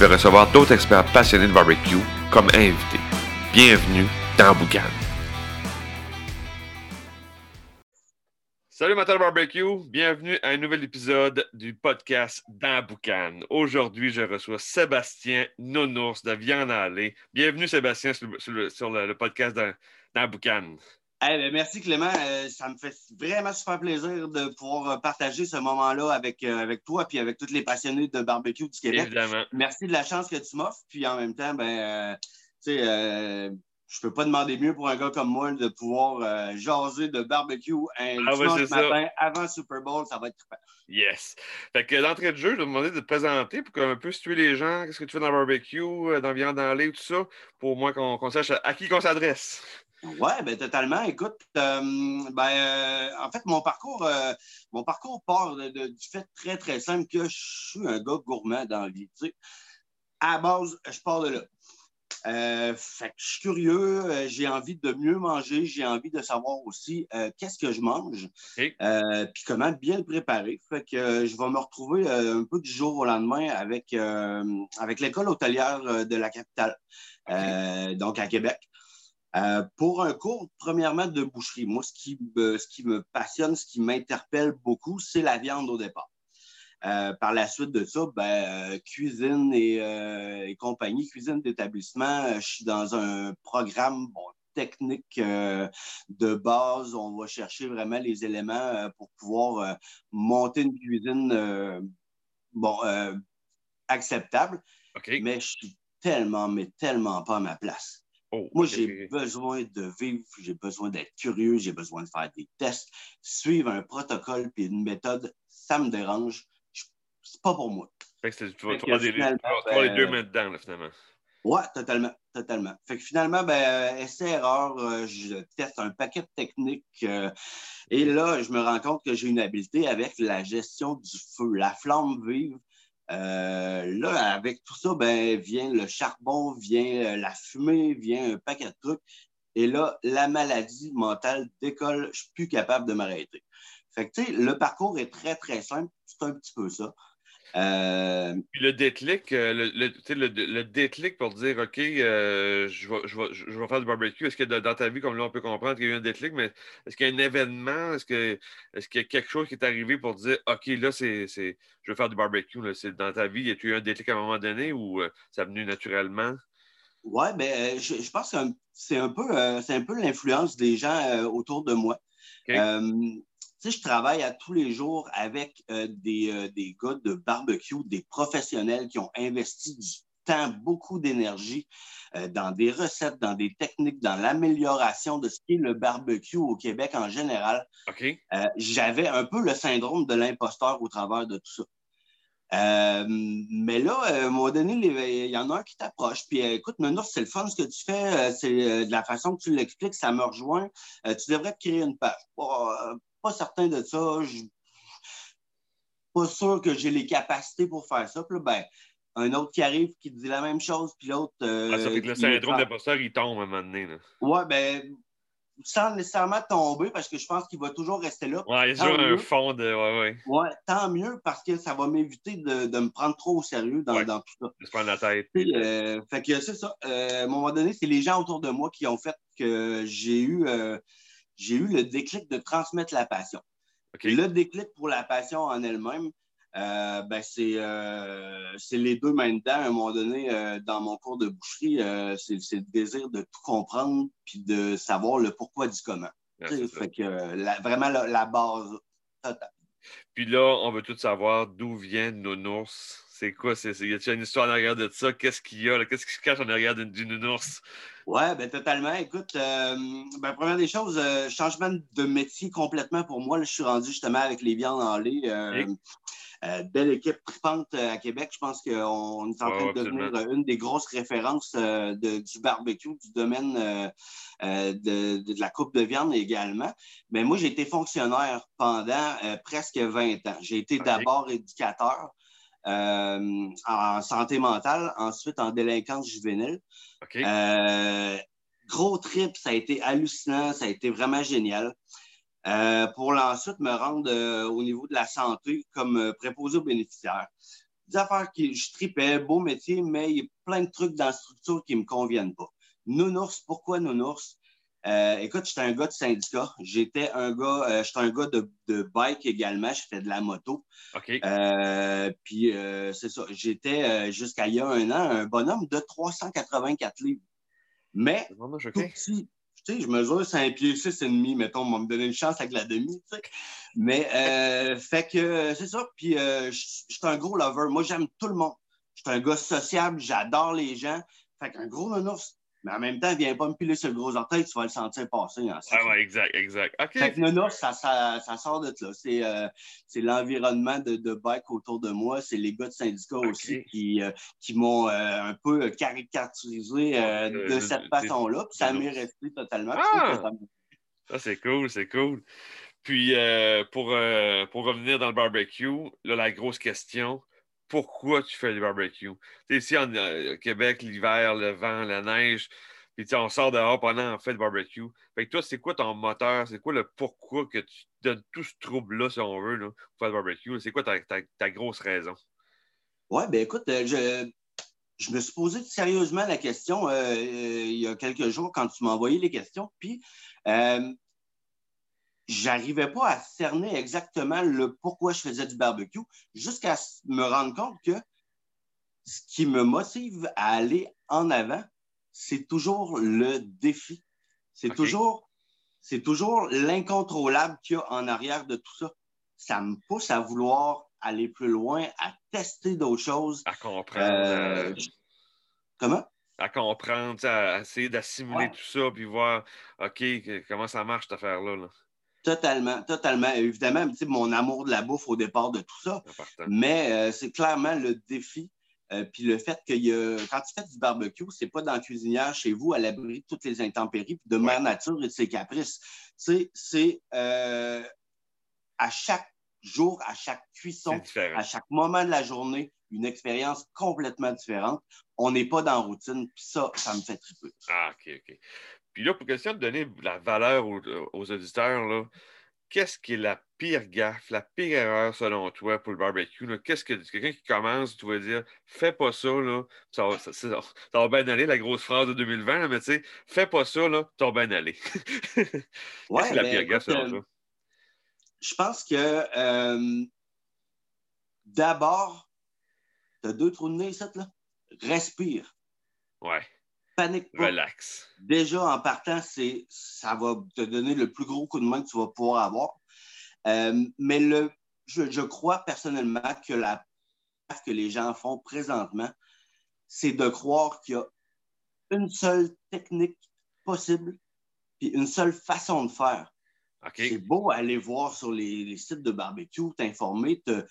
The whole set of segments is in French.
vais recevoir d'autres experts passionnés de barbecue comme invités. Bienvenue dans Boucan. Salut Matin Barbecue, bienvenue à un nouvel épisode du podcast dans Boucan. Aujourd'hui, je reçois Sébastien Nounours de Viande Allée. Bienvenue Sébastien sur le, podcast dans, dans Boucan. Bien, merci Clément. Euh, ça me fait vraiment super plaisir de pouvoir euh, partager ce moment-là avec, euh, avec toi et avec tous les passionnés de barbecue du Québec. Évidemment. Merci de la chance que tu m'offres. Puis en même temps, ben, euh, tu sais, je peux pas demander mieux pour un gars comme moi de pouvoir jaser de barbecue un Ah ouais, dimanche ça. matin avant Super Bowl. Ça va être trippant. Yes. Fait que d'entrée de jeu, je vais te demander de te présenter pour un peu situer les gens, qu'est-ce que tu fais dans le barbecue, dans Viande dans lait, tout ça, pour au moins qu'on sache à, à qui qu'on s'adresse. Ouais, ben totalement. Écoute, euh, ben, euh, en fait, mon parcours, euh, mon parcours part de- de- du fait très, très simple que je suis un gars gourmand dans la vie. tu sais. À la base, je pars de là. Fait que je suis curieux, j'ai envie de mieux manger, j'ai envie de savoir aussi qu'est-ce que je mange, puis comment bien le préparer. Fait que je vais me retrouver un peu du jour au lendemain avec, avec l'école hôtelière de la capitale, donc à Québec. Euh, pour un cours, premièrement, de boucherie. Moi, ce qui me, ce qui me passionne, ce qui m'interpelle beaucoup, c'est la viande au départ. Euh, par la suite de ça, ben, euh, cuisine et, et compagnie, cuisine d'établissement, je suis dans un programme bon, technique de base. On va chercher vraiment les éléments pour pouvoir monter une cuisine bon, acceptable, mais je suis tellement, mais tellement pas à ma place. Oh, Moi, j'ai besoin de vivre, j'ai besoin d'être curieux, j'ai besoin de faire des tests, suivre un protocole puis une méthode, ça me dérange. C'est pas pour moi. Fait que c'est- tu vas les ben, deux mains dedans, là, finalement. Ouais, totalement, totalement. Fait que finalement, ben, euh, essai-erreur, euh, je teste un paquet de techniques euh, et là, je me rends compte que j'ai une habileté avec la gestion du feu, la flamme vive. Euh, là, avec tout ça, ben, vient le charbon, vient euh, la fumée, vient un paquet de trucs. Et là, la maladie mentale décolle, je suis plus capable de m'arrêter. Fait que, le parcours est très, très simple. C'est un petit peu ça. Euh, Puis le déclic, euh, le, le, le, le déclic pour dire, OK, euh, je, vais, je, vais, je vais faire du barbecue, est-ce que dans dans ta vie, comme là, on peut comprendre qu'il y a eu un déclic, mais est-ce qu'il y a un événement, est-ce qu'il y a quelque chose qui est arrivé pour dire, OK, là, c'est, je vais faire du barbecue, là, dans ta vie, y a-tu eu un déclic à un moment donné ou euh, ça a venu naturellement? Ben, euh, je, je pense que c'est un peu, c'est un peu l'influence des gens autour de moi. Tu sais, je travaille à tous les jours avec euh, des, euh, des gars de barbecue, des professionnels qui ont investi du temps, beaucoup d'énergie euh, dans des recettes, dans des techniques, dans l'amélioration de ce qu'est le barbecue au Québec en général. J'avais un peu le syndrome de l'imposteur au travers de tout ça. Euh, mais là, à un moment donné, il y en a un qui t'approche. Puis écoute, Nounours, c'est le fun ce que tu fais. c'est de la façon que tu l'expliques, ça me rejoint. Tu devrais te créer une page. Pas certain de ça. Je pas sûr que j'ai les capacités pour faire ça. Puis là, ben, un autre qui arrive qui dit la même chose, puis l'autre. euh, Ah, ça fait que le syndrome d'imposteur, il tombe à un moment donné. Là. Ouais, ben, sans nécessairement tomber, parce que je pense qu'il va toujours rester là. Ouais, il y a toujours un mieux. fond de. Ouais, ouais. Ouais, tant mieux parce que ça va m'éviter de, de me prendre trop au sérieux dans, Ouais. dans tout ça. De se prendre la tête. Puis, euh, fait que c'est ça. Euh, à un moment donné, c'est les gens autour de moi qui ont fait que j'ai eu, j'ai eu le déclic de transmettre la passion. Le déclic pour la passion en elle-même, euh, ben c'est, euh, c'est les deux mains dedans. À un moment donné, euh, dans mon cours de boucherie, c'est, c'est le désir de tout comprendre puis de savoir le pourquoi du comment. C'est fait que la- vraiment la, la base totale. Puis là, on veut tout savoir d'où vient Nounours. C'est quoi? C'est, y a-t-il une histoire en arrière de ça? Qu'est-ce qu'il y a? Qu'est-ce qui se cache en arrière d'une- du Nounours? Ouais, ben totalement. Écoute, euh, ben, première des choses, euh, changement de métier complètement pour moi. Là, je suis rendu justement avec les viandes en lait. euh, Ok. belle équipe tripante à Québec. Je pense qu'on est en train de devenir une des grosses références du barbecue, du domaine de, la coupe de viande également. Mais moi, j'ai été fonctionnaire pendant presque 20 ans. J'ai été d'abord éducateur. En santé mentale, ensuite en délinquance juvénile. gros trip, ça a été hallucinant, ça a été vraiment génial. Euh, pour ensuite me rendre euh, au niveau de la santé comme euh, préposé aux bénéficiaires. Des affaires qui je tripais, beau métier, mais il y a plein de trucs dans la structure qui ne me conviennent pas. Nounours, pourquoi nounours? Écoute, j'étais un gars de syndicat. J'étais un gars, j'étais un gars de, de, bike également. Je fais de la moto. OK. puis c'est ça. J'étais jusqu'à il y a un an un bonhomme de 384 livres. Mais tout petit, tu sais, je mesure 5 pieds 6 et demi, mettons, on va me donner une chance avec la demi, tu sais. Mais, euh, fait que, c'est ça. Puis, euh, je suis un gros lover. Moi, j'aime tout le monde. Je suis un gars sociable, j'adore les gens. Fait qu'un gros nounours, mais en même temps, viens pas me piler sur le gros orteil, tu vas le sentir passer. Hein, ah ouais, exact, exact. OK. Fait que nounours, ça, ça, ça, sort de là. C'est euh, l'environnement de, de bike autour de moi. C'est les gars de syndicat aussi qui, euh, qui m'ont euh, un peu caricaturisé de cette façon-là. Puis ça m'est resté totalement. Ah! Ça, c'est cool, c'est cool. Puis, pour, pour revenir dans le barbecue, là, la grosse question, pourquoi tu fais du barbecue? Tu ici en euh, Québec, l'hiver, le vent, la neige, puis on sort dehors pendant on fait du barbecue. Fait que toi, c'est quoi ton moteur? C'est quoi le pourquoi que tu donnes tout ce trouble-là, si on veut, pour faire du barbecue? C'est quoi ta, grosse raison? Oui, ben écoute, euh, je, je, me suis posé sérieusement la question euh, il y a quelques jours quand tu m'as envoyé les questions. Puis, j'arrivais pas à cerner exactement le pourquoi je faisais du barbecue, jusqu'à me rendre compte que ce qui me motive à aller en avant, c'est toujours le défi. C'est toujours, c'est toujours l'incontrôlable qu'il y a en arrière de tout ça. Ça me pousse à vouloir aller plus loin, à tester d'autres choses. À comprendre. Euh, comment? À comprendre, à essayer d'assimiler tout ça, puis voir, OK, comment ça marche cette affaire-là. là? Totalement, totalement. Évidemment, mon amour de la bouffe au départ de tout ça. Mais euh, c'est clairement le défi. Euh, puis le fait que y a, quand tu fais du barbecue, c'est pas dans la cuisinière chez vous à l'abri de toutes les intempéries de mère nature et de ses caprices. C'est euh, à chaque jour, à chaque cuisson, à chaque moment de la journée, une expérience complètement différente. On n'est pas dans la routine, puis ça, ça me fait triper. Ah, OK, OK. Puis là, pour question de donner la valeur aux, auditeurs, qu'est-ce qui est la pire gaffe, la pire erreur selon toi pour le barbecue? Qu'est-ce que quelqu'un qui commence, tu vas dire, fais pas ça, là, ça, va, bien aller, la grosse phrase de 2020, mais tu sais, fais pas ça, là, ça va bien aller. Qu'est-ce la ben, pire gaffe selon toi? Je pense que euh, d'abord, tu as deux trous de nez, ça, là. Respire. Ouais panique pas. Relax. Déjà, en partant, c'est, ça va te donner le plus gros coup de main que tu vas pouvoir avoir. Euh, mais le, je, crois personnellement que la que les gens font présentement, c'est de croire qu'il y a une seule technique possible, puis une seule façon de faire. C'est beau aller voir sur les, les sites de barbecue, t'informer, te,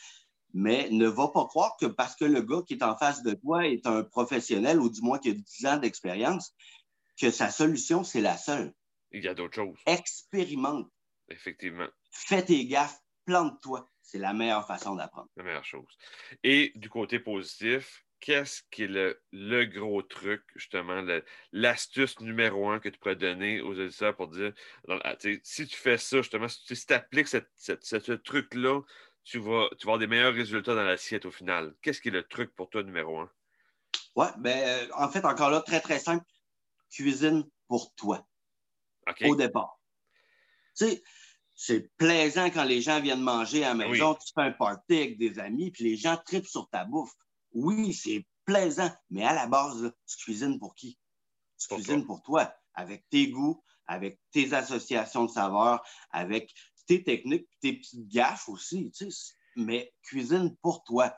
mais ne va pas croire que parce que le gars qui est en face de toi est un professionnel ou du moins qui a 10 ans d'expérience, que sa solution, c'est la seule. Il y a d'autres choses. Expérimente. Effectivement. Fais tes gaffes, plante-toi. C'est la meilleure façon d'apprendre. La meilleure chose. Et du côté positif, qu'est-ce qui est le, gros truc, justement, l'astuce numéro un que tu pourrais donner aux éditeurs pour dire, ah, si tu fais ça, justement, si tu appliques ce truc-là tu vas, tu vas avoir des meilleurs résultats dans l'assiette au final. Qu'est-ce qui est le truc pour toi numéro un? Oui, ben, euh, en fait, encore là, très, très simple. Cuisine pour toi. Au départ. Tu sais, c'est plaisant quand les gens viennent manger à la maison, tu fais un party avec des amis, puis les gens tripent sur ta bouffe. Oui, c'est plaisant, mais à la base, tu cuisines pour qui? Tu cuisines pour toi, avec tes goûts, avec tes associations de saveurs, avec tes techniques, tes petites gaffes aussi, tu sais, mais cuisine pour toi.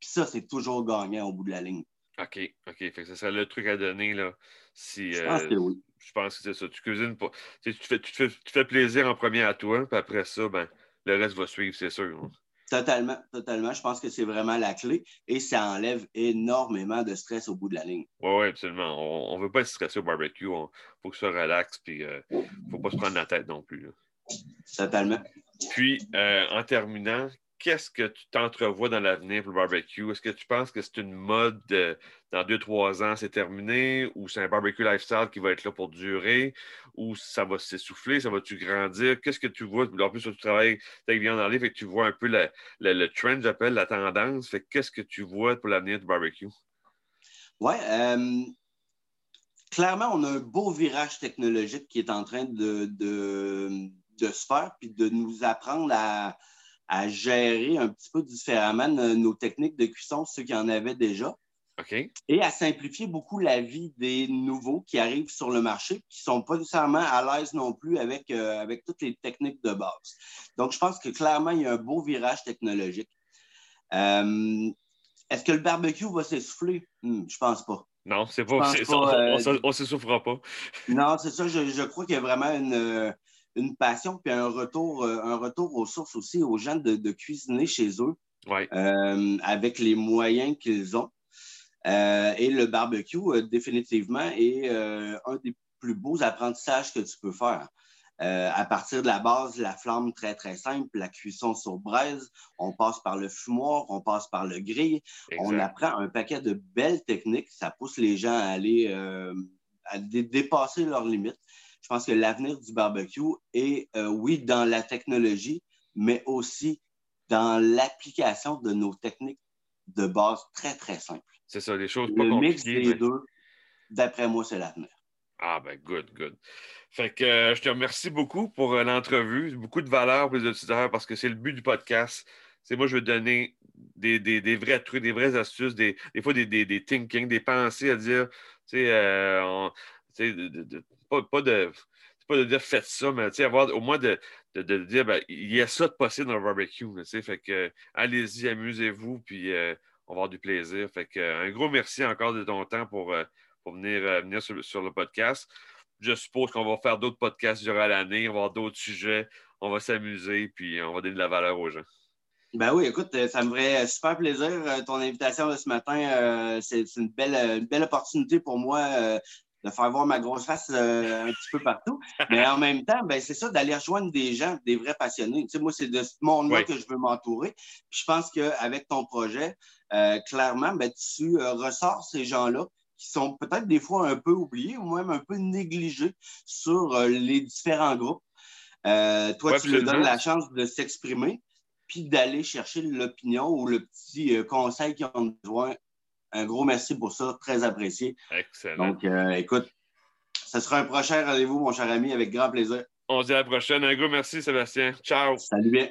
Puis ça, c'est toujours gagnant au bout de la ligne. OK, OK. Fait que ça serait le truc à donner, là. Si, je pense que oui. Je pense que c'est ça. Tu cuisines pas. Tu, fais, tu, fais, tu, fais, plaisir en premier à toi, puis après ça, ben, le reste va suivre, c'est sûr. Hein. Totalement, totalement. Je pense que c'est vraiment la clé et ça enlève énormément de stress au bout de la ligne. Oui, oui, absolument. On ne veut pas être stressé au barbecue. Il faut que ça relaxe puis il euh, ne faut pas se prendre la tête non plus. Totalement. Puis, euh, en terminant, qu'est-ce que tu t'entrevois dans l'avenir pour le barbecue? Est-ce que tu penses que c'est une mode dans deux, trois ans, c'est terminé, ou c'est un barbecue lifestyle qui va être là pour durer, ou ça va s'essouffler, ça va-tu grandir? Qu'est-ce que tu vois? En plus, tu travailles avec Viande dans livre et tu vois un peu le, trend, j'appelle, la tendance. Fait qu'est-ce que tu vois pour l'avenir du barbecue? Oui, euh, clairement, on a un beau virage technologique qui est en train de, de, de se faire, puis de nous apprendre à à gérer un petit peu différemment nos techniques de cuisson, ceux qui en avaient déjà. Et à simplifier beaucoup la vie des nouveaux qui arrivent sur le marché, qui ne sont pas nécessairement à l'aise non plus avec, euh, avec toutes les techniques de base. Donc, je pense que clairement, il y a un beau virage technologique. Euh, est-ce que le barbecue va s'essouffler? Hmm, je pense pas. Non, c'est pas, pas on ne s'essoufflera pas. Non, c'est ça. Je, je, crois qu'il y a vraiment une, une passion puis un retour, euh, un retour aux sources aussi aux gens de, cuisiner chez eux euh, avec les moyens qu'ils ont. Euh, et le barbecue, définitivement, est un des plus beaux apprentissages que tu peux faire. à partir de la base, la flamme très, très simple, la cuisson sur braise, on passe par le fumoir, on passe par le grill, on apprend un paquet de belles techniques, ça pousse les gens à aller à dépasser leurs limites je pense que l'avenir du barbecue est, euh, oui, dans la technologie, mais aussi dans l'application de nos techniques de base très, très simples. C'est ça, des choses pas Le mix des deux, d'après moi, c'est l'avenir. Ah ben, good, good. Fait que euh, je te remercie beaucoup pour euh, l'entrevue, beaucoup de valeur pour les auditeurs parce que c'est le but du podcast. C'est moi, je veux donner des, vrais trucs, des vraies astuces, des, fois des, des, thinking, des pensées à dire, tu sais, pas, de pas de dire faites ça, mais avoir au moins de, dire ben, il y a ça de possible dans le barbecue. Fait que allez-y, amusez-vous, puis euh, on va avoir du plaisir. Fait un gros merci encore de ton temps pour, euh, pour venir, euh, venir sur, le podcast. Je suppose qu'on va faire d'autres podcasts durant l'année, on va avoir d'autres sujets, on va s'amuser, puis on va donner de la valeur aux gens. Ben oui, écoute, ça me ferait super plaisir. Ton invitation de ce matin, c'est une belle, une belle opportunité pour moi de faire voir ma grosse face euh, un petit peu partout. Mais en même temps, ben, c'est ça, d'aller rejoindre des gens, des vrais passionnés. Tu sais, moi, c'est de ce monde-là que je veux m'entourer. je pense qu'avec ton projet, euh, clairement, ben, tu euh, ressors ces gens-là qui sont peut-être des fois un peu oubliés ou même un peu négligés sur les différents groupes. toi, tu leur donnes la chance de s'exprimer puis d'aller chercher l'opinion ou le petit conseil qu'ils ont besoin un gros merci pour ça, très apprécié. Excellent. Donc, euh, écoute, ce sera un prochain rendez-vous, mon cher ami, avec grand plaisir. On se dit à la prochaine. Un gros merci, Sébastien. Ciao. Salut bien.